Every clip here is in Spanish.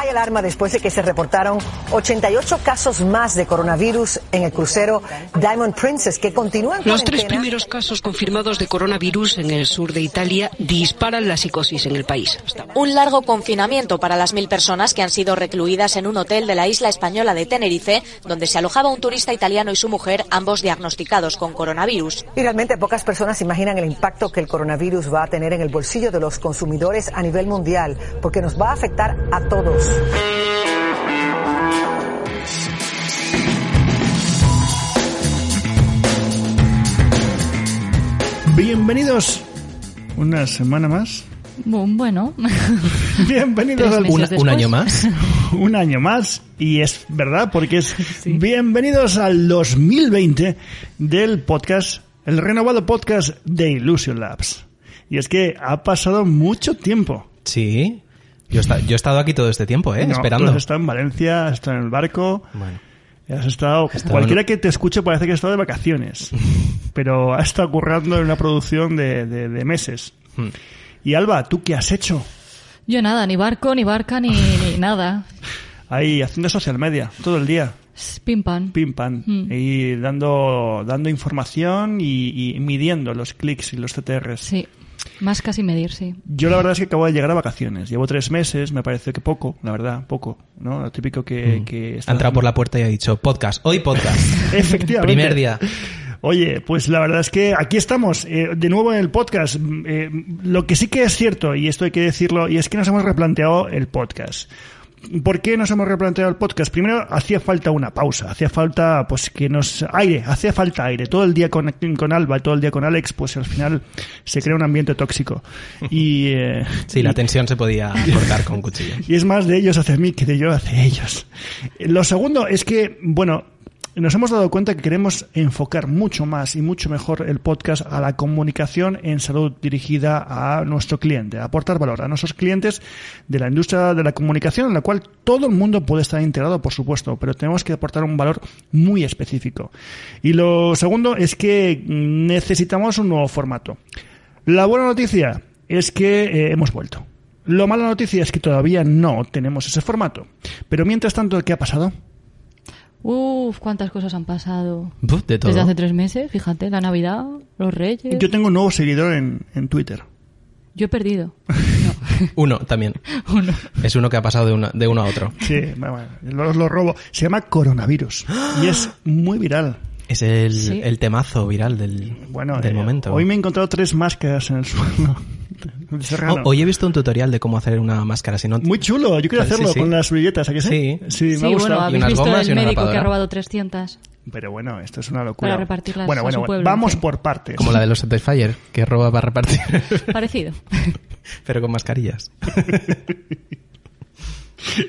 hay alarma después de que se reportaron 88 casos más de coronavirus en el crucero Diamond Princess que continúan Los tres primeros casos confirmados de coronavirus en el sur de Italia disparan la psicosis en el país. Un largo confinamiento para las mil personas que han sido recluidas en un hotel de la isla española de Tenerife, donde se alojaba un turista italiano y su mujer, ambos diagnosticados con coronavirus. Y realmente pocas personas imaginan el impacto que el coronavirus va a tener en el bolsillo de los consumidores a nivel mundial, porque nos va a afectar a todos. Bienvenidos una semana más. Bueno. Bienvenidos al un, un, año más. un año más. Y es verdad, porque es sí. bienvenidos al 2020 del podcast, el renovado podcast de Illusion Labs. Y es que ha pasado mucho tiempo. Sí. Yo, está, yo he estado aquí todo este tiempo, ¿eh? No, Esperando. Tú has estado en Valencia, has estado en el barco. Bueno. Has estado, estado cualquiera en... que te escuche parece que ha estado de vacaciones, pero ha estado currando en una producción de, de, de meses. Hmm. Y Alba, ¿tú qué has hecho? Yo nada, ni barco, ni barca, ni, ni nada. Ahí, haciendo social media, todo el día. Pim pam. Pim pam. Mm. Y dando, dando información y, y, midiendo los clics y los CTRs. Sí. Más casi medir, sí. Yo la verdad es que acabo de llegar a vacaciones. Llevo tres meses, me parece que poco, la verdad, poco, ¿no? Lo típico que... Mm. que ha entrado por la puerta y ha dicho, podcast, hoy podcast. Efectivamente. Primer día. Oye, pues la verdad es que aquí estamos, eh, de nuevo en el podcast. Eh, lo que sí que es cierto, y esto hay que decirlo, y es que nos hemos replanteado el podcast. ¿Por qué nos hemos replanteado el podcast? Primero, hacía falta una pausa, hacía falta, pues, que nos, aire, hacía falta aire. Todo el día con, con Alba, todo el día con Alex, pues al final se crea un ambiente tóxico. Y, eh, sí, la tensión se podía cortar con cuchillo. Y es más de ellos hacia mí que de yo hacia ellos. Lo segundo es que, bueno, nos hemos dado cuenta que queremos enfocar mucho más y mucho mejor el podcast a la comunicación en salud dirigida a nuestro cliente, aportar valor a nuestros clientes de la industria de la comunicación, en la cual todo el mundo puede estar integrado, por supuesto, pero tenemos que aportar un valor muy específico. Y lo segundo es que necesitamos un nuevo formato. La buena noticia es que eh, hemos vuelto. Lo mala noticia es que todavía no tenemos ese formato. Pero mientras tanto, ¿qué ha pasado? Uf, cuántas cosas han pasado. Uf, de todo. Desde hace tres meses, fíjate, la Navidad, los Reyes. Yo tengo un nuevo seguidor en, en Twitter. Yo he perdido. No. uno también. Uno. Es uno que ha pasado de, una, de uno a otro. Sí, bueno, lo, lo robo. Se llama coronavirus y es muy viral. Es el, ¿Sí? el temazo viral del, bueno, del eh, momento. Hoy me he encontrado tres máscaras en el suelo. Oh, hoy he visto un tutorial de cómo hacer una máscara. Si no... Muy chulo, yo quiero hacerlo sí, sí. con las billetas, ¿a que sí? Sí, sí me sí, ha gustado. Bueno, habéis visto el médico que ha robado 300. Pero bueno, esto es una locura. Para repartirlas bueno, bueno, a su pueblo, vamos sí. por partes. Como la de los Satisfyer, que roba para repartir. Parecido. Pero con mascarillas.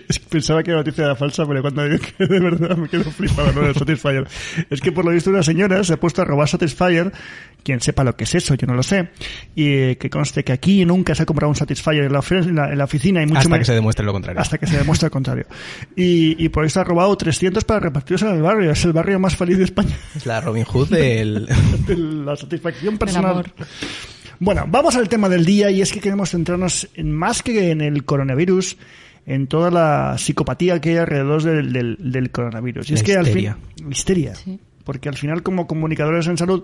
Es que pensaba que la noticia era falsa, pero cuando digo que de verdad me quedo flipado ¿no? del Satisfyer. Es que por lo visto una señora se ha puesto a robar Satisfyer, quien sepa lo que es eso, yo no lo sé, y que conste que aquí nunca se ha comprado un Satisfyer en la, en la, en la oficina y mucho Hasta más, que se demuestre lo contrario. Hasta que se demuestre lo contrario. Y, y por eso ha robado 300 para repartirlos en el barrio. Es el barrio más feliz de España. Es la Robin Hood del... de la satisfacción personal. Bueno, vamos al tema del día y es que queremos centrarnos en más que en el coronavirus, en toda la psicopatía que hay alrededor del, del, del coronavirus. Y la es que histeria. al fin, histeria. Sí. Porque al final, como comunicadores en salud,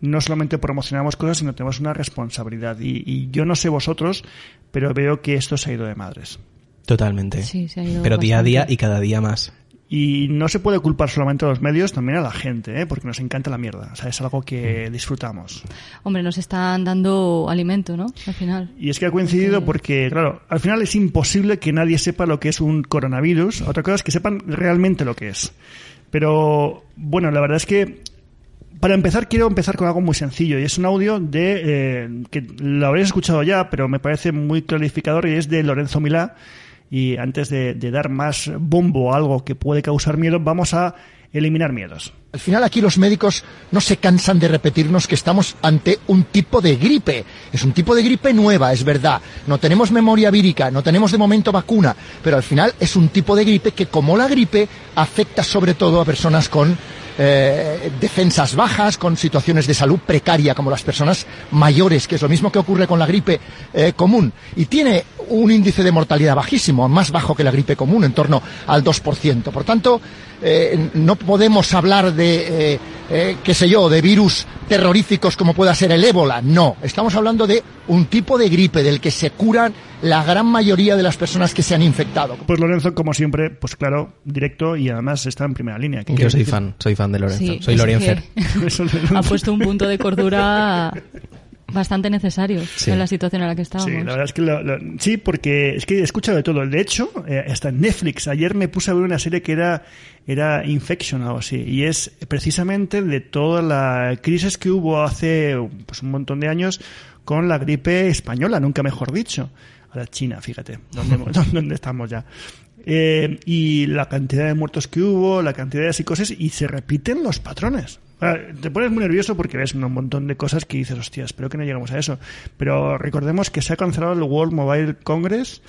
no solamente promocionamos cosas, sino tenemos una responsabilidad. Y, y yo no sé vosotros, pero veo que esto se ha ido de madres. Totalmente. Sí, se ha ido pero bastante. día a día y cada día más. Y no se puede culpar solamente a los medios, también a la gente, ¿eh? porque nos encanta la mierda. O sea, es algo que disfrutamos. Hombre, nos están dando alimento, ¿no? Al final. Y es que ha coincidido porque, claro, al final es imposible que nadie sepa lo que es un coronavirus. Otra cosa es que sepan realmente lo que es. Pero, bueno, la verdad es que para empezar, quiero empezar con algo muy sencillo y es un audio de eh, que lo habréis escuchado ya, pero me parece muy clarificador y es de Lorenzo Milá. Y antes de, dar más bombo a algo que puede causar miedo, vamos a eliminar miedos. Al final aquí los médicos no se cansan de repetirnos que estamos ante un tipo de gripe. Es un tipo de gripe nueva, es verdad. No tenemos memoria vírica, no tenemos de momento vacuna, pero al final es un tipo de gripe que como la gripe afecta sobre todo a personas con eh, defensas bajas, con situaciones de salud precaria, como las personas mayores, que es lo mismo que ocurre con la gripe eh, común. Y tiene un índice de mortalidad bajísimo, más bajo que la gripe común, en torno al 2%. Por tanto, eh, no podemos hablar de, eh, eh, qué sé yo, de virus terroríficos como pueda ser el ébola. No, estamos hablando de un tipo de gripe del que se curan la gran mayoría de las personas que se han infectado. Pues Lorenzo, como siempre, pues claro, directo y además está en primera línea. ¿Qué Yo soy decir? fan, soy fan de Lorenzo. Sí, soy que ha puesto un punto de cordura bastante necesario Sí. en la situación en la que estábamos. Sí, la verdad es que lo- lo- sí, porque es que he escuchado de todo. De hecho, eh, hasta en Netflix. Ayer me puse a ver una serie que era, era Infection o algo así. Y es precisamente de toda la crisis que hubo hace pues, un montón de años con la gripe española, nunca mejor dicho. Ahora China, fíjate, ¿dónde, dónde estamos ya? Eh, y la cantidad de muertos que hubo, la cantidad de psicosis, y se repiten los patrones. Ah, Te pones muy nervioso porque ves un montón de cosas que dices, hostia, espero que no lleguemos a eso. Pero recordemos que se ha cancelado el World Mobile Congress,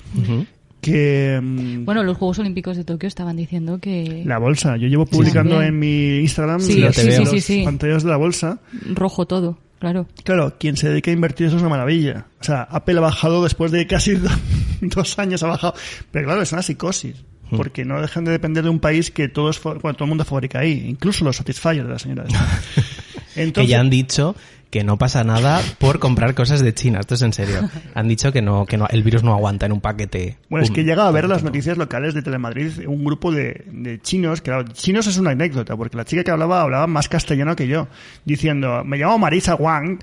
que... mm, Bueno, los Juegos Olímpicos de Tokio estaban diciendo que la bolsa. Yo llevo publicando en mi Instagram Sí, los, sí, sí, los sí, sí. pantallas de la bolsa. rojo todo, claro. Claro, quien se dedica a invertir eso es una maravilla. O sea, Apple ha bajado después de casi do- dos años, ha bajado. Pero claro, es una psicosis. Hmm. Porque no dejan de depender de un país que todos, bueno, todo el mundo fabrica ahí. Incluso los Satisfyer de la señora. esta. que Entonces, ya han dicho que no pasa nada por comprar cosas de China. Esto es en serio. Han dicho que no, que no, el virus no aguanta en un paquete. Bueno, es que llega a ver las noticias locales de Telemadrid un grupo de, de chinos, que claro, chinos es una anécdota, porque la chica que hablaba hablaba más castellano que yo, diciendo, me llamo Marisa Wang,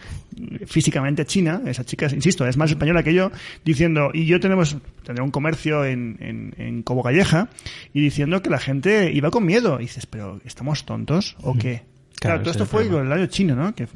físicamente china, esa chica, insisto, es más española que yo, diciendo, y yo tenemos, tendré un comercio en, en, en Cobo Galleja, y diciendo que la gente iba con miedo. Y dices, pero ¿estamos tontos o qué? Claro, Claro, todo esto fue con el año chino, ¿no? Que,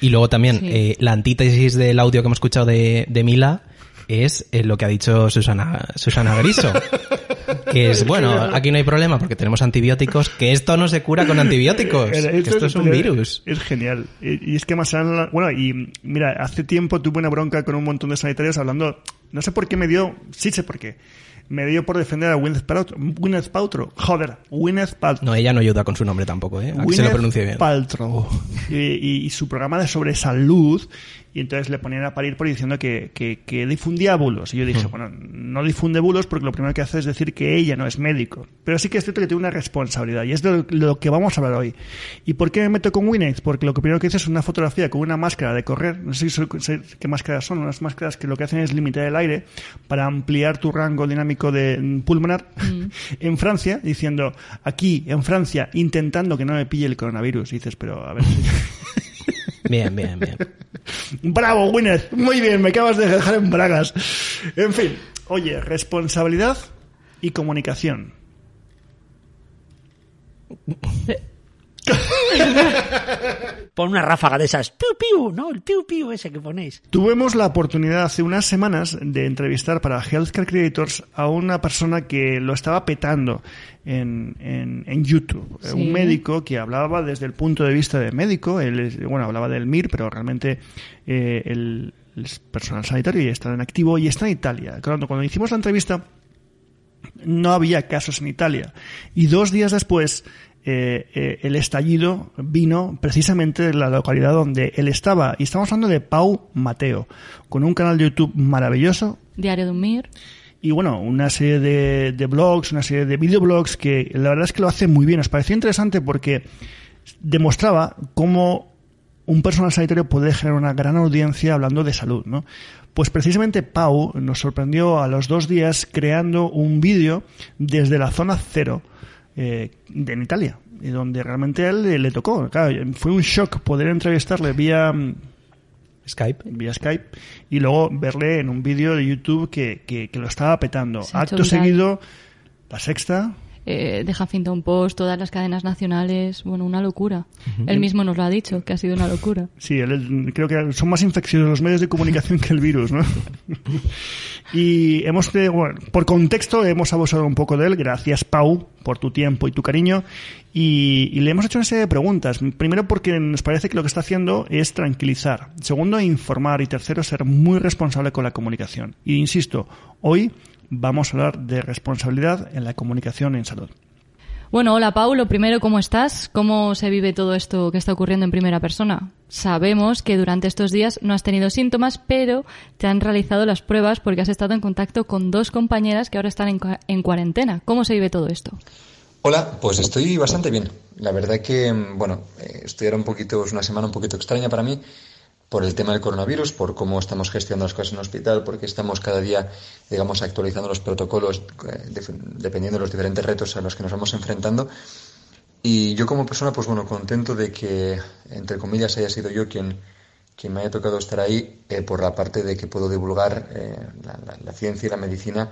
Y luego también, Sí. eh, la antítesis del audio que hemos escuchado de, de Mila es eh, lo que ha dicho Susana, Susana Griso. que es, bueno, aquí no hay problema porque tenemos antibióticos, que esto no se cura con antibióticos. Era- que esto es un virus. Es genial. Y, y es que más allá- bueno, y mira, hace tiempo tuve una bronca con un montón de sanitarios hablando, no sé por qué me dio, sí sé por qué, me dio por defender a Gwyneth Paltrow. Gwyneth Paltrow. Joder, Gwyneth Paltrow. No, ella no ayuda con su nombre tampoco, ¿eh? A que se lo pronuncie bien. Paltrow. Y, y- y su programa de sobre salud. Y entonces le ponían a parir por diciendo que, que, que difundía bulos. Y yo Hmm. dije, bueno, no difunde bulos porque lo primero que hace es decir que ella no es médico. Pero sí que es cierto que tiene una responsabilidad. Y es de lo que vamos a hablar hoy. ¿Y por qué me meto con Winnex? Porque lo primero que hice es una fotografía con una máscara de correr. No sé, si sé qué máscaras son. Unas máscaras que lo que hacen es limitar el aire para ampliar tu rango dinámico de mm, pulmonar. en Francia, diciendo, aquí, en Francia, intentando que no me pille el coronavirus. Y dices, pero a ver. Bien, bien, bien. Bravo, Gwyneth. Muy bien, me acabas de dejar en bragas. En fin, oye, responsabilidad y comunicación. Pon una ráfaga de esas. Piu, piu, ¿no? El piu, piu ese que ponéis. Tuvimos la oportunidad hace unas semanas de entrevistar para Healthcare Creators a una persona que lo estaba petando en, en, en YouTube. Sí. Un médico que hablaba desde el punto de vista de médico. Él, es- bueno, hablaba del MIR, pero realmente eh, es personal sanitario y está en activo y está en Italia. Cuando, cuando hicimos la entrevista no había casos en Italia. Y dos días después, eh, eh, el estallido vino precisamente de la localidad donde él estaba. Y estamos hablando de Pau Mateo, con un canal de YouTube maravilloso. Diario de un Mir. Y bueno, una serie de, de blogs, una serie de videoblogs que la verdad es que lo hace muy bien. Nos pareció interesante porque demostraba cómo un personal sanitario puede generar una gran audiencia hablando de salud, ¿no? Pues precisamente Pau nos sorprendió a los dos días creando un vídeo desde la zona cero eh, de en Italia, y donde realmente a él le, le tocó. Claro, fue un shock poder entrevistarle vía mm, Skype. vía Skype y luego verle en un vídeo de YouTube que, que, que lo estaba petando. Se Acto seguido, la sexta, eh, de Huffington Post, todas las cadenas nacionales, bueno, una locura. Él mismo nos lo ha dicho, que ha sido una locura. Sí, él- creo que son más infecciosos los medios de comunicación que el virus, ¿no? y hemos, bueno, por contexto, hemos abusado un poco de él. Gracias, Pau, por tu tiempo y tu cariño. Y, y le hemos hecho una serie de preguntas. Primero, porque nos parece que lo que está haciendo es tranquilizar. Segundo, informar. Y tercero, ser muy responsable con la comunicación. Y insisto, hoy vamos a hablar de responsabilidad en la comunicación en salud. Bueno, hola Pau, lo primero, ¿cómo estás? ¿Cómo se vive todo esto que está ocurriendo en primera persona? Sabemos que durante estos días no has tenido síntomas, pero te han realizado las pruebas porque has estado en contacto con dos compañeras que ahora están en, en cuarentena. ¿Cómo se vive todo esto? Hola, pues estoy bastante bien. La verdad que, mm, bueno, eh, estoy ahora un poquito, es una semana un poquito extraña para mí por el tema del coronavirus, por cómo estamos gestionando las cosas en hospital, porque estamos cada día, digamos, actualizando los protocolos eh, dependiendo de los diferentes retos a los que nos vamos enfrentando. Y yo como persona, pues bueno, contento de que, entre comillas, haya sido yo quien, quien me haya tocado estar ahí eh, por la parte de que puedo divulgar eh, la, ciencia y la medicina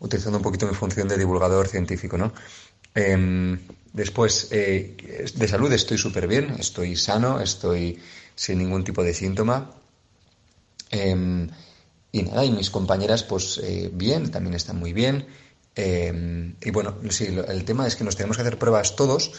utilizando un poquito mi función de divulgador científico, ¿no? Em, después, de salud estoy súper bien, estoy sano, estoy sin ningún tipo de síntoma. Em, y nada, y mis compañeras, pues eh, bien, también están muy bien. Em, y bueno, sí, el tema es que nos tenemos que hacer pruebas todos,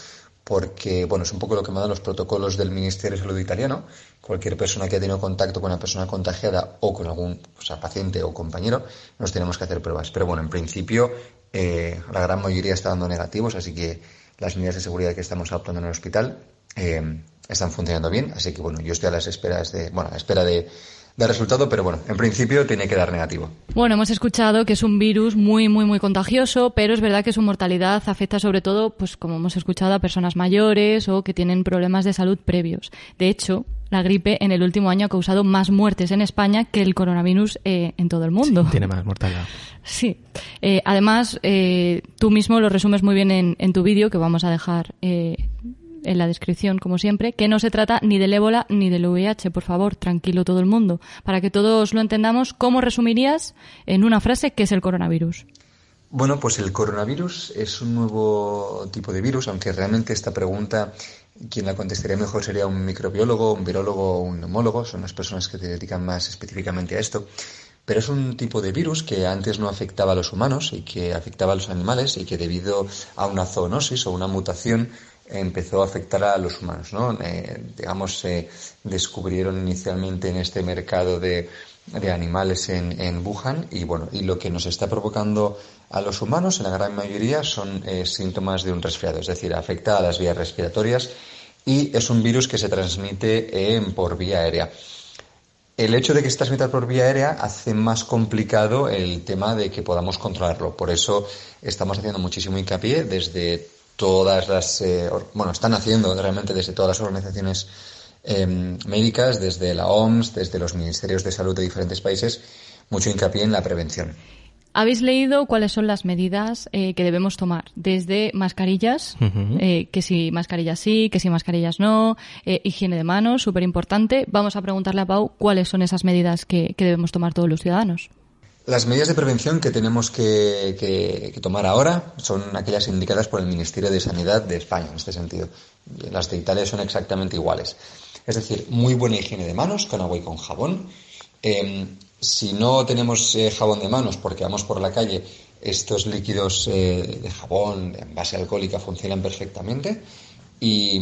porque, bueno, es un poco lo que mandan los protocolos del Ministerio de Salud italiano. Cualquier persona que ha tenido contacto con una persona contagiada o con algún o sea, paciente o compañero, nos tenemos que hacer pruebas. Pero bueno, en principio, eh, la gran mayoría está dando negativos, así que las medidas de seguridad que estamos adoptando en el hospital eh, están funcionando bien. Así que bueno, yo estoy a las esperas de, bueno, a la espera de, del resultado, pero bueno, en principio tiene que dar negativo. Bueno, hemos escuchado que es un virus muy, muy, muy contagioso, pero es verdad que su mortalidad afecta sobre todo, pues como hemos escuchado, a personas mayores o que tienen problemas de salud previos. De hecho, la gripe en el último año ha causado más muertes en España que el coronavirus eh, en todo el mundo. Tiene más mortalidad. Sí. Eh, además, eh, tú mismo lo resumes muy bien en, en tu vídeo, que vamos a dejar eh, en la descripción, como siempre, que no se trata ni del ébola ni del VIH. Por favor, tranquilo todo el mundo. Para que todos lo entendamos, ¿cómo resumirías en una frase qué es el coronavirus? Bueno, pues el coronavirus es un nuevo tipo de virus, aunque realmente esta pregunta quien la contestaría mejor sería un microbiólogo, un virólogo o un neumólogo, son las personas que se dedican más específicamente a esto. Pero es un tipo de virus que antes no afectaba a los humanos y que afectaba a los animales y que debido a una zoonosis o una mutación empezó a afectar a los humanos, ¿no? Eh, digamos, se descubrieron inicialmente en este mercado de, de animales en, en Wuhan y bueno, y lo que nos está provocando a los humanos en la gran mayoría son eh, síntomas de un resfriado, es decir, afecta a las vías respiratorias y es un virus que se transmite eh, por vía aérea. El hecho de que se transmita por vía aérea hace más complicado el tema de que podamos controlarlo. Por eso estamos haciendo muchísimo hincapié desde todas las, eh, bueno, están haciendo realmente desde todas las organizaciones eh, médicas, desde la OMS, desde los ministerios de salud de diferentes países, mucho hincapié en la prevención. ¿Habéis leído cuáles son las medidas eh, que debemos tomar? Desde mascarillas, eh, que si mascarillas sí, que si mascarillas no, eh, higiene de manos, súper importante. Vamos a preguntarle a Pau cuáles son esas medidas que, que debemos tomar todos los ciudadanos. Las medidas de prevención que tenemos que, tomar ahora son aquellas indicadas por el Ministerio de Sanidad de España, en este sentido. Las de Italia son exactamente iguales. Es decir, muy buena higiene de manos con agua y con jabón. Eh, si no tenemos eh, jabón de manos porque vamos por la calle, estos líquidos eh, de jabón en base alcohólica funcionan perfectamente. Y,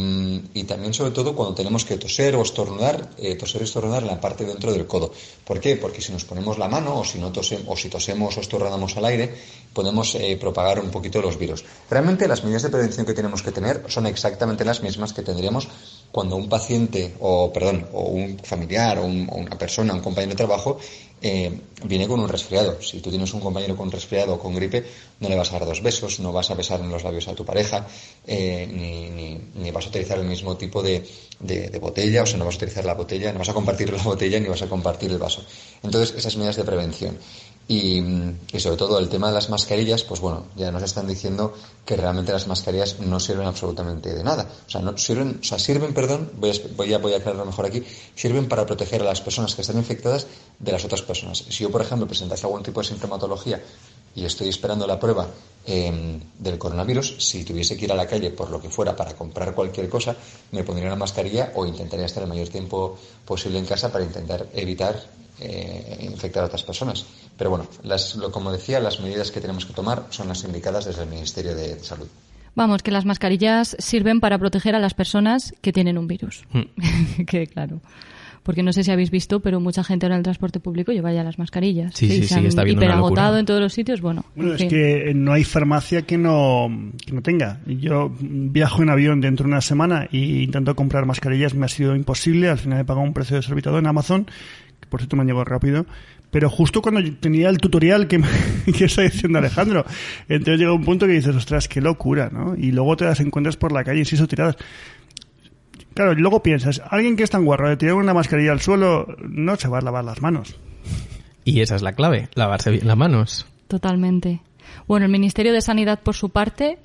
también, sobre todo, cuando tenemos que toser o estornudar, eh, toser o estornudar en la parte dentro del codo. ¿Por qué? Porque si nos ponemos la mano o si, no tose- o si tosemos o estornudamos al aire, podemos eh, propagar un poquito los virus. Realmente las medidas de prevención que tenemos que tener son exactamente las mismas que tendríamos cuando un paciente, o perdón, o un familiar, o, un- o una persona, un compañero de trabajo, eh, viene con un resfriado. Si tú tienes un compañero con resfriado o con gripe, no le vas a dar dos besos, no vas a besar en los labios a tu pareja, eh, ni, ni- ni vas a utilizar el mismo tipo de, de- de botella, o sea, no vas a utilizar la botella, no vas a compartir la botella, ni vas a compartir el vaso. Entonces, esas medidas de prevención. Y, sobre todo el tema de las mascarillas, pues bueno, ya nos están diciendo que realmente las mascarillas no sirven absolutamente de nada. O sea, no sirven, o sea, sirven, perdón, voy a, voy a, voy a aclararlo mejor aquí, sirven para proteger a las personas que están infectadas de las otras personas. Si yo, por ejemplo, presentase algún tipo de sintomatología y estoy esperando la prueba eh, del coronavirus, si tuviese que ir a la calle por lo que fuera para comprar cualquier cosa, me pondría una mascarilla o intentaría estar el mayor tiempo posible en casa para intentar evitar eh, infectar a otras personas. Pero bueno, las, lo, como decía, las medidas que tenemos que tomar son las indicadas desde el Ministerio de Salud. Vamos, que las mascarillas sirven para proteger a las personas que tienen un virus. que claro. Porque no sé si habéis visto, pero mucha gente ahora en el transporte público lleva ya las mascarillas. Sí, sí, se sí, han está viendo hiperagotado en todos los sitios. Bueno, Bueno, en es que no hay farmacia que no, que no tenga. Yo viajo en avión dentro de una semana y intento comprar mascarillas, me ha sido imposible. Al final he pagado un precio desorbitado en Amazon, por cierto me han llegado rápido. Pero justo cuando yo tenía el tutorial que, me- que está diciendo Alejandro, entonces llega un punto que dices, ostras, qué locura, ¿no? Y luego te las encuentras por la calle, insisto, tiradas. Claro, y luego piensas, alguien que es tan guarro de tirar una mascarilla al suelo, no se va a lavar las manos. Y esa es la clave, lavarse bien las manos. Totalmente. Bueno, el Ministerio de Sanidad, por su parte,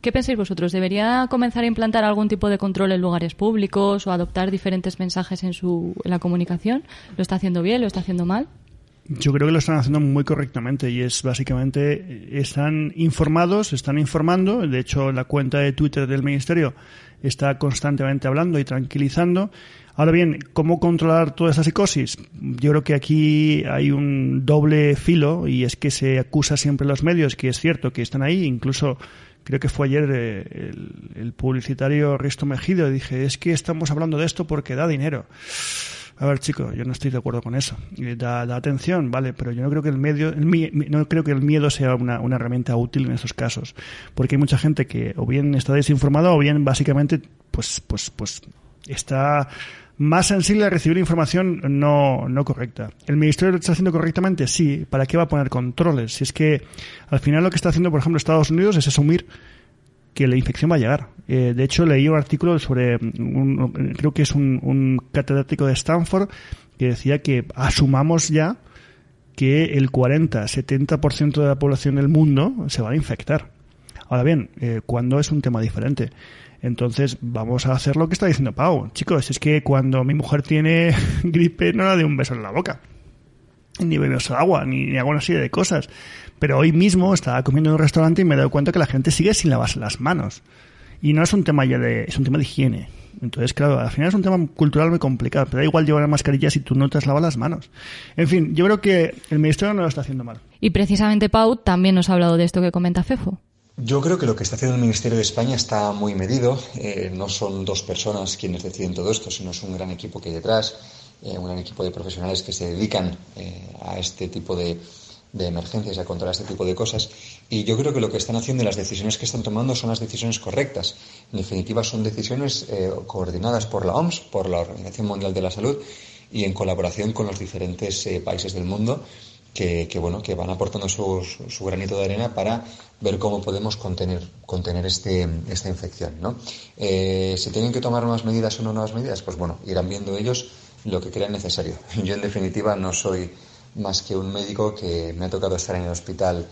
¿qué pensáis vosotros? ¿Debería comenzar a implantar algún tipo de control en lugares públicos o adoptar diferentes mensajes en, su, la comunicación? ¿Lo está haciendo bien? ¿Lo está haciendo mal? Yo creo que lo están haciendo muy correctamente y es básicamente están informados, están informando. De hecho, la cuenta de Twitter del ministerio está constantemente hablando y tranquilizando. Ahora bien, ¿cómo controlar toda esa psicosis? Yo creo que aquí hay un doble filo y es que se acusa siempre a los medios, que es cierto que están ahí, incluso creo que fue ayer eh, el, el publicitario Risto Mejido, dije, es que estamos hablando de esto porque da dinero. A ver, chico, yo no estoy de acuerdo con eso. Eh, Da, atención, vale, pero yo no creo que el medio, el no creo que el miedo sea una, una herramienta útil en estos casos, porque hay mucha gente que o bien está desinformada o bien básicamente, pues, pues, pues está más sensible a recibir información no, no correcta. ¿El ministerio lo está haciendo correctamente? Sí. ¿Para qué va a poner controles? Si es que al final lo que está haciendo, por ejemplo, Estados Unidos es asumir que la infección va a llegar. Eh, de hecho, leí un artículo sobre, un- creo que es un, un catedrático de Stanford, que decía que asumamos ya que el 40-70% de la población del mundo se va a infectar. Ahora bien, eh, cuando es un tema diferente. Entonces, vamos a hacer lo que está diciendo Pau. Chicos, es que cuando mi mujer tiene gripe, no la de un beso en la boca ni bebes agua, ni, ni hago una serie de cosas. Pero hoy mismo estaba comiendo en un restaurante y me he dado cuenta que la gente sigue sin lavarse las manos. Y no es un tema ya de, es un tema de higiene. Entonces, claro, al final es un tema cultural muy complicado. Pero da igual llevar mascarilla si tú no te has lavado las manos. En fin, yo creo que el ministerio no lo está haciendo mal. Y precisamente Pau también nos ha hablado de esto que comenta Fefo. Yo creo que lo que está haciendo el Ministerio de España está muy medido. Eh, no son dos personas quienes deciden todo esto, sino es un gran equipo que hay detrás, eh, un gran equipo de profesionales que se dedican eh, a este tipo de, de emergencias a controlar este tipo de cosas. Y yo creo que lo que están haciendo y las decisiones que están tomando son las decisiones correctas. En definitiva, son decisiones coordinadas por la OMS, por la Organización Mundial de la Salud y en colaboración con los diferentes países del mundo que, bueno que van aportando su, su, granito de arena para ver cómo podemos contener contener este, esta infección ¿no? Eh, si tienen que tomar nuevas medidas o no nuevas medidas pues bueno irán viendo ellos lo que crean necesario yo en definitiva no soy más que un médico que me ha tocado estar en el hospital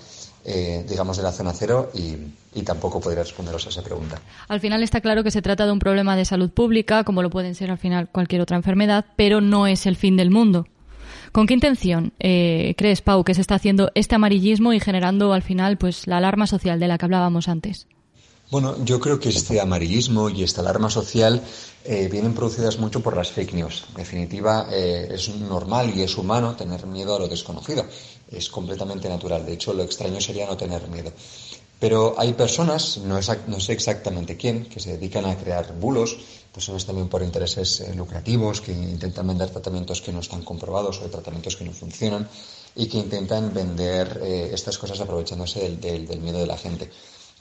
eh, digamos de la zona cero y, y, tampoco podría responderos a esa pregunta. Al final está claro que se trata de un problema de salud pública, como lo pueden ser al final cualquier otra enfermedad, pero no es el fin del mundo. ¿Con qué intención eh, crees, Pau, que se está haciendo este amarillismo y generando al final pues la alarma social de la que hablábamos antes? Bueno, yo creo que este amarillismo y esta alarma social eh, vienen producidas mucho por las fake news. En definitiva, eh, es normal y es humano tener miedo a lo desconocido. Es completamente natural. De hecho, lo extraño sería no tener miedo. Pero hay personas, no, sé exactamente quién, que se dedican a crear bulos, personas también por intereses eh, lucrativos, que intentan vender tratamientos que no están comprobados o tratamientos que no funcionan y que intentan vender eh, estas cosas aprovechándose del, del, del miedo de la gente.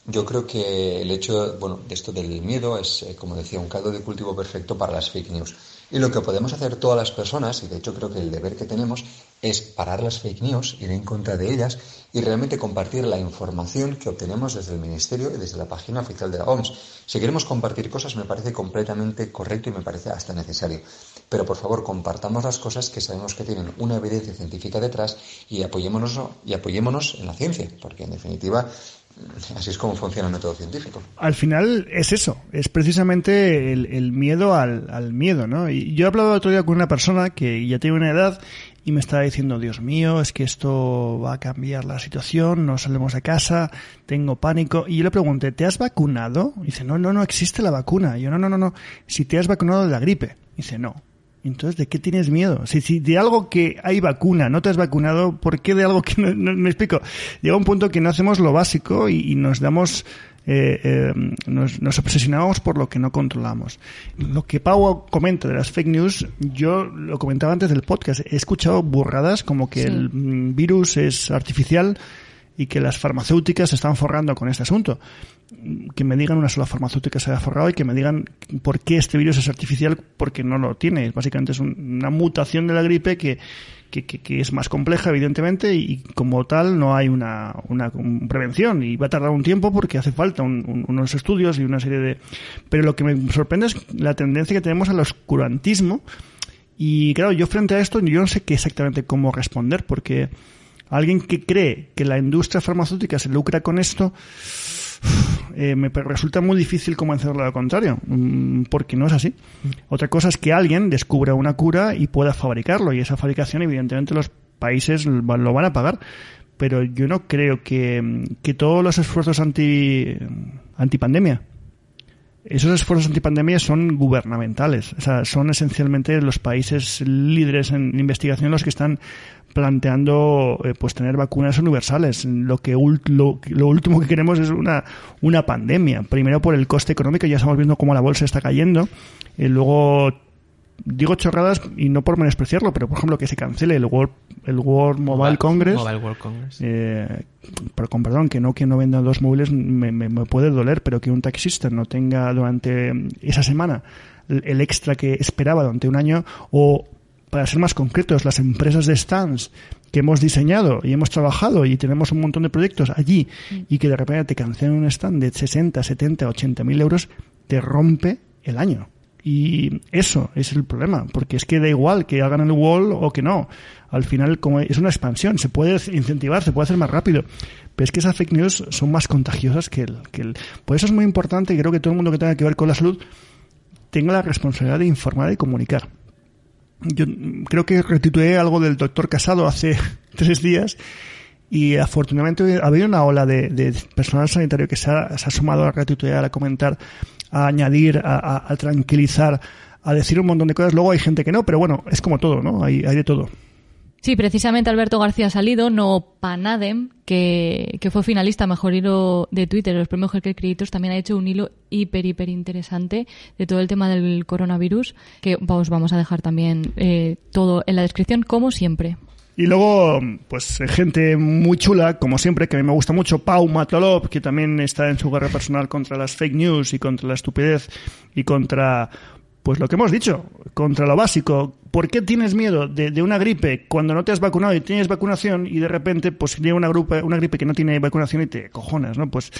Yo creo que el hecho bueno, de esto del miedo es, eh, como decía, un caldo de cultivo perfecto para las fake news. Y lo que podemos hacer todas las personas, y de hecho creo que el deber que tenemos, es parar las fake news, ir en contra de ellas y realmente compartir la información que obtenemos desde el Ministerio y desde la página oficial de la OMS. Si queremos compartir cosas me parece completamente correcto y me parece hasta necesario. Pero por favor compartamos las cosas que sabemos que tienen una evidencia científica detrás y apoyémonos, y apoyémonos en la ciencia, porque en definitiva Así es como funciona el método científico. Al final es eso, es precisamente el, miedo al, al, miedo, ¿no? Y yo he hablado otro día con una persona que ya tiene una edad y me estaba diciendo, Dios mío, es que esto va a cambiar la situación, no salimos de casa, tengo pánico. Y yo le pregunté, ¿te has vacunado? Y dice, no, no, no existe la vacuna. Y yo, no, no, no, no, si te has vacunado de la gripe. Y dice, no. Entonces, ¿de qué tienes miedo? Si, si de algo que hay vacuna no te has vacunado, ¿por qué de algo que no, no- me explico? Llega un punto que no hacemos lo básico y, y nos damos eh, eh, nos, nos obsesionamos por lo que no controlamos. Lo que Pau comenta de las fake news, yo lo comentaba antes del podcast, he escuchado burradas como que Sí. el mm, virus es artificial y que las farmacéuticas se están forrando con este asunto. Que me digan una sola farmacéutica se ha forrado y que me digan por qué este virus es artificial porque no lo tiene. Básicamente es un- una mutación de la gripe que, que, que- que es más compleja, evidentemente, y como tal no hay una, una prevención y va a tardar un tiempo porque hace falta un- un- unos estudios y una serie de... Pero lo que me sorprende es la tendencia que tenemos al oscurantismo y claro, yo frente a esto yo no sé qué exactamente cómo responder porque alguien que cree que la industria farmacéutica se lucra con esto eh, me resulta muy difícil convencerlo de lo contrario, mm, porque no es así. Otra cosa es que alguien descubra una cura y pueda fabricarlo, y esa fabricación, evidentemente, los países lo van a pagar. Pero yo no creo que, que todos los esfuerzos anti, antipandemia, esos esfuerzos antipandemia son gubernamentales. O sea, son esencialmente los países líderes en investigación los que están planteando eh, pues tener vacunas universales. Lo que lo, lo último que queremos es una, una pandemia. Primero por el coste económico, ya estamos viendo cómo la bolsa está cayendo. Y luego digo chorradas y no por menospreciarlo, pero por ejemplo que se cancele el World, el World Mobile Congress. Mobile World Congress. Eh, pero con perdón, que no que no vendan dos móviles me, me- me puede doler, pero que un taxista no tenga durante esa semana el el extra que esperaba durante un año o para ser más concretos, las empresas de stands que hemos diseñado y hemos trabajado y tenemos un montón de proyectos allí y que de repente te cancelen un stand de 60, 70, 80 mil euros, te rompe el año. Y eso es el problema, porque es que da igual que hagan el wall o que no. Al final, como es una expansión, se puede incentivar, se puede hacer más rápido. Pero es que esas fake news son más contagiosas que el, que el... Por eso es muy importante, y creo que todo el mundo que tenga que ver con la salud tenga la responsabilidad de informar y comunicar. Yo creo que retuiteé algo del doctor Casado hace tres días y afortunadamente ha habido una ola de, de personal sanitario que se ha, se ha sumado a retuitear, a comentar, a añadir, a, tranquilizar, a decir un montón de cosas. Luego hay gente que no, pero bueno, es como todo, ¿no? Hay, hay de todo. Sí, precisamente Alberto García salido, no Panadem, que, que fue finalista Mejor Hilo de Twitter en los premios Helker Creators, también ha hecho un hilo hiper, hiper interesante de todo el tema del coronavirus, que os vamos a dejar también eh, todo en la descripción, como siempre. Y luego, pues gente muy chula, como siempre, que a mí me gusta mucho, Pau Matolov, que también está en su guerra personal contra las fake news y contra la estupidez y contra, pues lo que hemos dicho, contra lo básico. ¿Por qué tienes miedo de, una gripe cuando no te has vacunado y tienes vacunación y de repente pues llega una, grupa, una gripe que no tiene vacunación y te cojonas, ¿no? Pues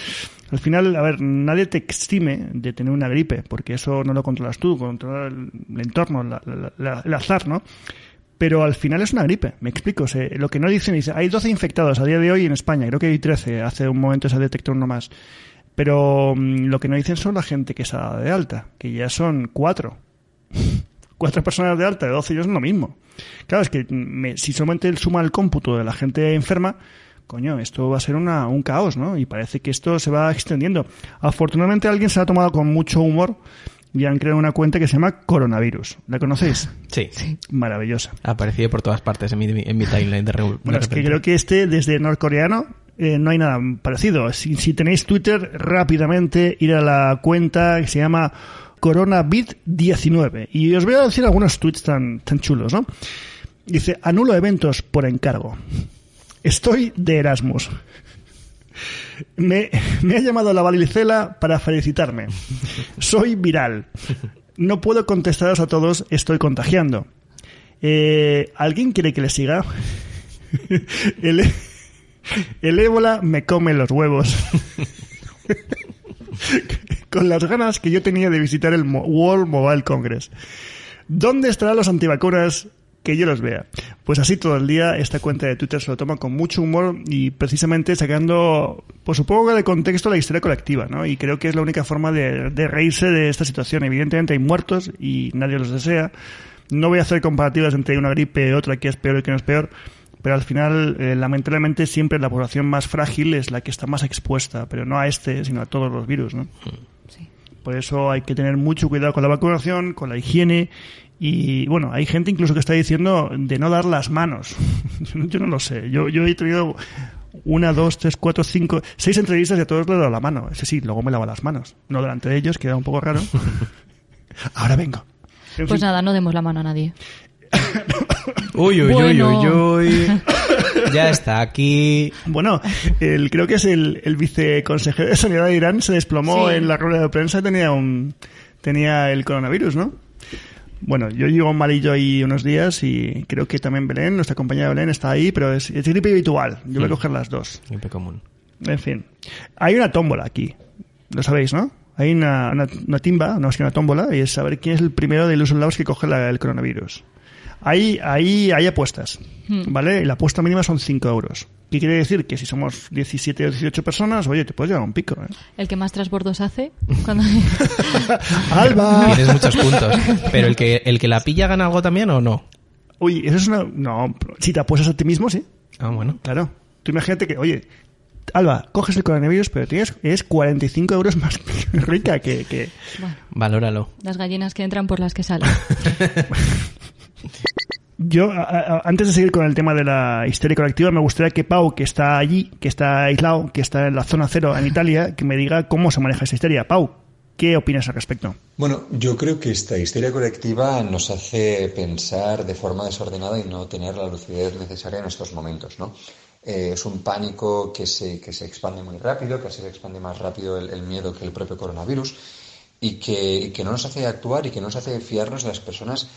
al final, a ver, nadie te exime de tener una gripe, porque eso no lo controlas tú, controla el entorno, la- la- la- el azar, ¿no? Pero al final es una gripe, me explico. lo que no dicen, dice, hay 12 infectados a día de hoy en España, creo que hay 13, hace un momento se detectó uno más. Pero mm, lo que no dicen son la gente que se ha dado de alta, que ya son cuatro. cuatro personas de alta de 12 años es lo mismo. Claro, es que me- si solamente él suma el cómputo de la gente enferma, coño, esto va a ser una, un caos, ¿no? Y parece que esto se va extendiendo. Afortunadamente alguien se ha tomado con mucho humor y han creado una cuenta que se llama Coronavirus. ¿La conocéis? Sí. Maravillosa. Ha aparecido por todas partes en mi, en mi timeline de, re- de Bueno, es que creo que este, desde norcoreano, eh, no hay nada parecido. Si, si tenéis Twitter, rápidamente ir a la cuenta que se llama CoronaVid19. Y os voy a decir algunos tweets tan, tan chulos, ¿no? Dice, anulo eventos por encargo. Estoy de Erasmus. Me, me ha llamado la varicela para felicitarme. Soy viral. No puedo contestaros a todos, estoy contagiando. Eh, ¿Alguien quiere que le siga? El, el ébola me come los huevos. Con las ganas que yo tenía de visitar el World Mobile Congress. ¿Dónde estarán los antivacunas? Que yo los vea. Pues así todo el día esta cuenta de Twitter se lo toma con mucho humor y precisamente sacando, pues supongo que de contexto la historia colectiva, ¿no? Y creo que es la única forma de, reírse de esta situación. Evidentemente hay muertos y nadie los desea, No voy a hacer comparativas entre una gripe y otra que es peor y que no es peor, pero al final, eh, lamentablemente, siempre la población más frágil es la que está más expuesta, pero no a este, sino a todos los virus, ¿no? Por eso hay que tener mucho cuidado con la vacunación, con la higiene y bueno, hay gente incluso que está diciendo de no dar las manos. yo no lo sé. Yo, yo he tenido una, dos, tres, cuatro, cinco, seis entrevistas y a todos les he dado la mano. Ese sí, luego me lavo las manos. No delante de ellos, queda un poco raro. Ahora vengo. En Pues fin. nada, no demos la mano a nadie. Uy, uy, Bueno. uy, uy, uy. Ya está aquí. Bueno, el, creo que es el, el viceconsejero de Sanidad de Irán se desplomó Sí. en la rueda de prensa y tenía un tenía el coronavirus, ¿no? Bueno, yo llevo malillo ahí unos días y creo que también Belén, nuestra compañera Belén, está ahí, pero es, es gripe habitual. Yo voy a Mm. coger las dos. Gripe común. En fin. Hay una tómbola aquí. Lo sabéis, ¿no? Hay una, una, una timba, no es que una tómbola, y es saber quién es el primero de los lados que coge la- el coronavirus. Ahí, ahí hay apuestas, Hmm. ¿vale? Y la apuesta mínima son 5 euros. ¿Qué quiere decir? Que si somos 17 o 18 personas, oye, te puedes llevar un pico, ¿eh? El que más transbordos hace. Cuando... ¡Alba! Tienes muchos puntos. Pero el que, el que la pilla gana algo también o no? Uy, eso es una... No, si te apuestas a ti mismo, sí. Ah, bueno. Claro. Tú imagínate que, oye, Alba, coges el coronavirus, pero tienes, es 45 euros más rica que... que... Bueno, Valóralo. las gallinas que entran por las que salen. Yo, antes de seguir con el tema de la histeria colectiva, me gustaría que Pau, que está allí, que está aislado, que está en la zona cero en Italia, que me diga cómo se maneja esa histeria. Pau, ¿qué opinas al respecto? Bueno, yo creo que esta histeria colectiva nos hace pensar de forma desordenada y no tener la lucidez necesaria en estos momentos, ¿no? Eh, es un pánico que se, que se expande muy rápido, casi se expande más rápido el, miedo que el propio coronavirus y que, que no nos hace actuar y que no nos hace fiarnos de las personas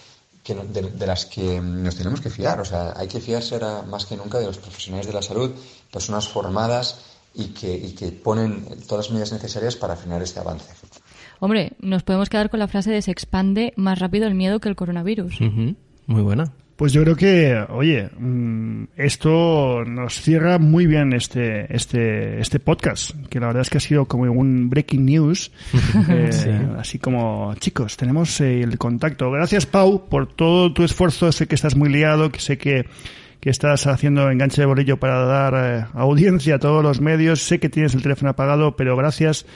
que de, de las que nos tenemos que fiar. O sea, hay que fiarse ahora más que nunca de los profesionales de la salud, personas formadas y que, y que ponen todas las medidas necesarias para frenar este avance. Hombre, nos podemos quedar con la frase de se expande más rápido el miedo que el coronavirus. Muy buena. Pues yo creo que, oye, mm, esto nos cierra muy bien este, este, este podcast, que la verdad es que ha sido como un breaking news. eh, Sí. Así como, chicos, tenemos el contacto. Gracias, Pau, por todo tu esfuerzo. Sé que estás muy liado, que sé que, que estás haciendo enganche de bolillo para dar eh, audiencia a todos los medios. Sé que tienes el teléfono apagado, pero gracias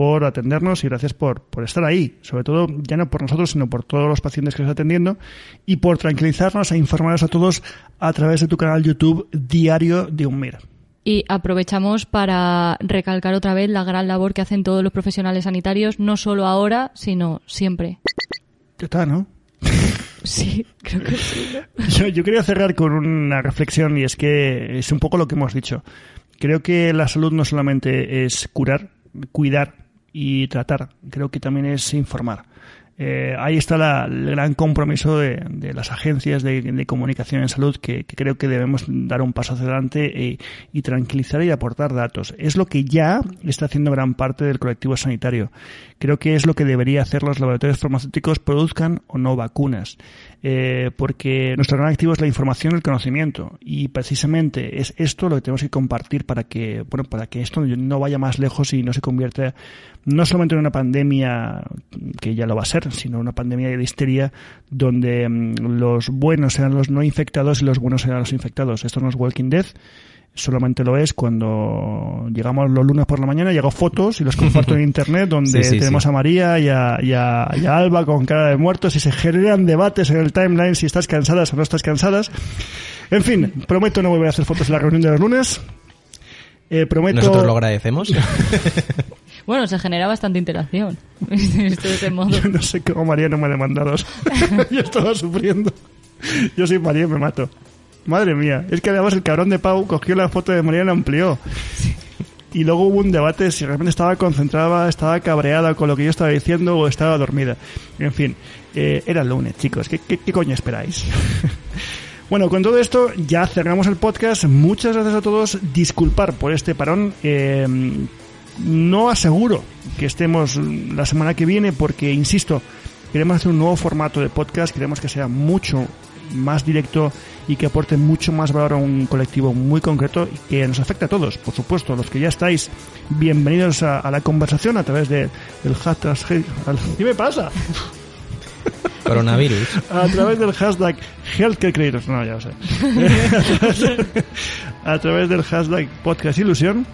por atendernos y gracias por, por estar ahí, sobre todo ya no por nosotros, sino por todos los pacientes que estás atendiendo y por tranquilizarnos e informarnos a todos a través de tu canal YouTube Diario de un Mir. Y aprovechamos para recalcar otra vez la gran labor que hacen todos los profesionales sanitarios, no solo ahora, sino siempre. Ya está, ¿no? Sí, creo que sí. Yo, yo quería cerrar con una reflexión y es que es un poco lo que hemos dicho. Creo que la salud no solamente es curar, cuidar y tratar, creo que también es informar. Eh, ahí está la- el gran compromiso de, las agencias de, comunicación en salud que, creo que debemos dar un paso hacia adelante e- y tranquilizar y aportar datos. Es lo que ya está haciendo gran parte del colectivo sanitario. Creo que es lo que debería hacer los laboratorios farmacéuticos, produzcan o no vacunas. Eh, porque nuestro gran activo es la información y el conocimiento. Y precisamente es esto lo que tenemos que compartir para que, bueno, para que esto no vaya más lejos y no se convierta no solamente en una pandemia que ya lo va a ser, sino una pandemia de histeria donde mm, los buenos sean los no infectados y los buenos sean los infectados. Esto no es Walking Dead. Solamente lo es cuando llegamos los lunes por la mañana y hago fotos y los comparto en internet donde Sí, sí, tenemos sí. a María y a, y a- y a Alba con cara de muertos y se generan debates en el timeline si estás cansadas o no estás cansadas. En fin, prometo no volver a hacer fotos en la reunión de los lunes. Eh, prometo... Nosotros lo agradecemos. Bueno, se genera bastante interacción. Esto de ese modo. Yo no sé cómo María no me ha demandado. Yo estaba sufriendo. Yo soy María y me mato. Madre mía. Es que además el cabrón de Pau cogió la foto de María y la amplió. Y luego hubo un debate si realmente estaba concentrada, estaba cabreada con lo que yo estaba diciendo o estaba dormida. En fin, eh, era el lunes, chicos. ¿Qué, qué, qué coño esperáis? Bueno, con todo esto ya cerramos el podcast. Muchas gracias a todos. Disculpar por este parón. Eh, no aseguro que estemos la semana que viene porque, insisto, queremos hacer un nuevo formato de podcast. Queremos que sea mucho más directo y que aporte mucho más valor a un colectivo muy concreto y que nos afecte a todos. Por supuesto, los que ya estáis, bienvenidos a, a la conversación a través de, del hashtag. ¿Qué me pasa? Coronavirus. a través del hashtag Healthcare Creators. No, ya lo sé. a través del hashtag Podcast Ilusión.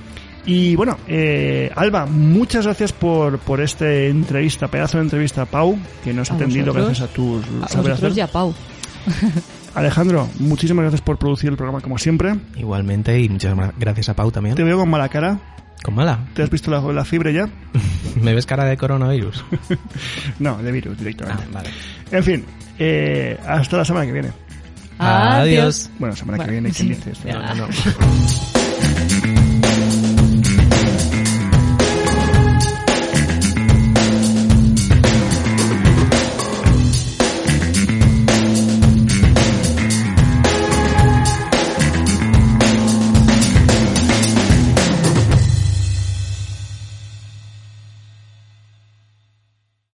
Y bueno, eh, Alba, muchas gracias por, por esta entrevista, pedazo de entrevista a Pau, que nos ha atendido vosotros. gracias a tus A saber vosotros hacer. y a Pau. Alejandro, muchísimas gracias por producir el programa como siempre. Igualmente, y muchas gra- gracias a Pau también. Te veo con mala cara. Con mala. ¿Te has visto la, la fiebre ya? ¿Me ves cara de coronavirus? No, de virus directamente. Ah, vale. En fin, eh, hasta la semana que viene. Adiós. Bueno, semana que viene, ¿quién sí. dice esto? Ya. No, no, no.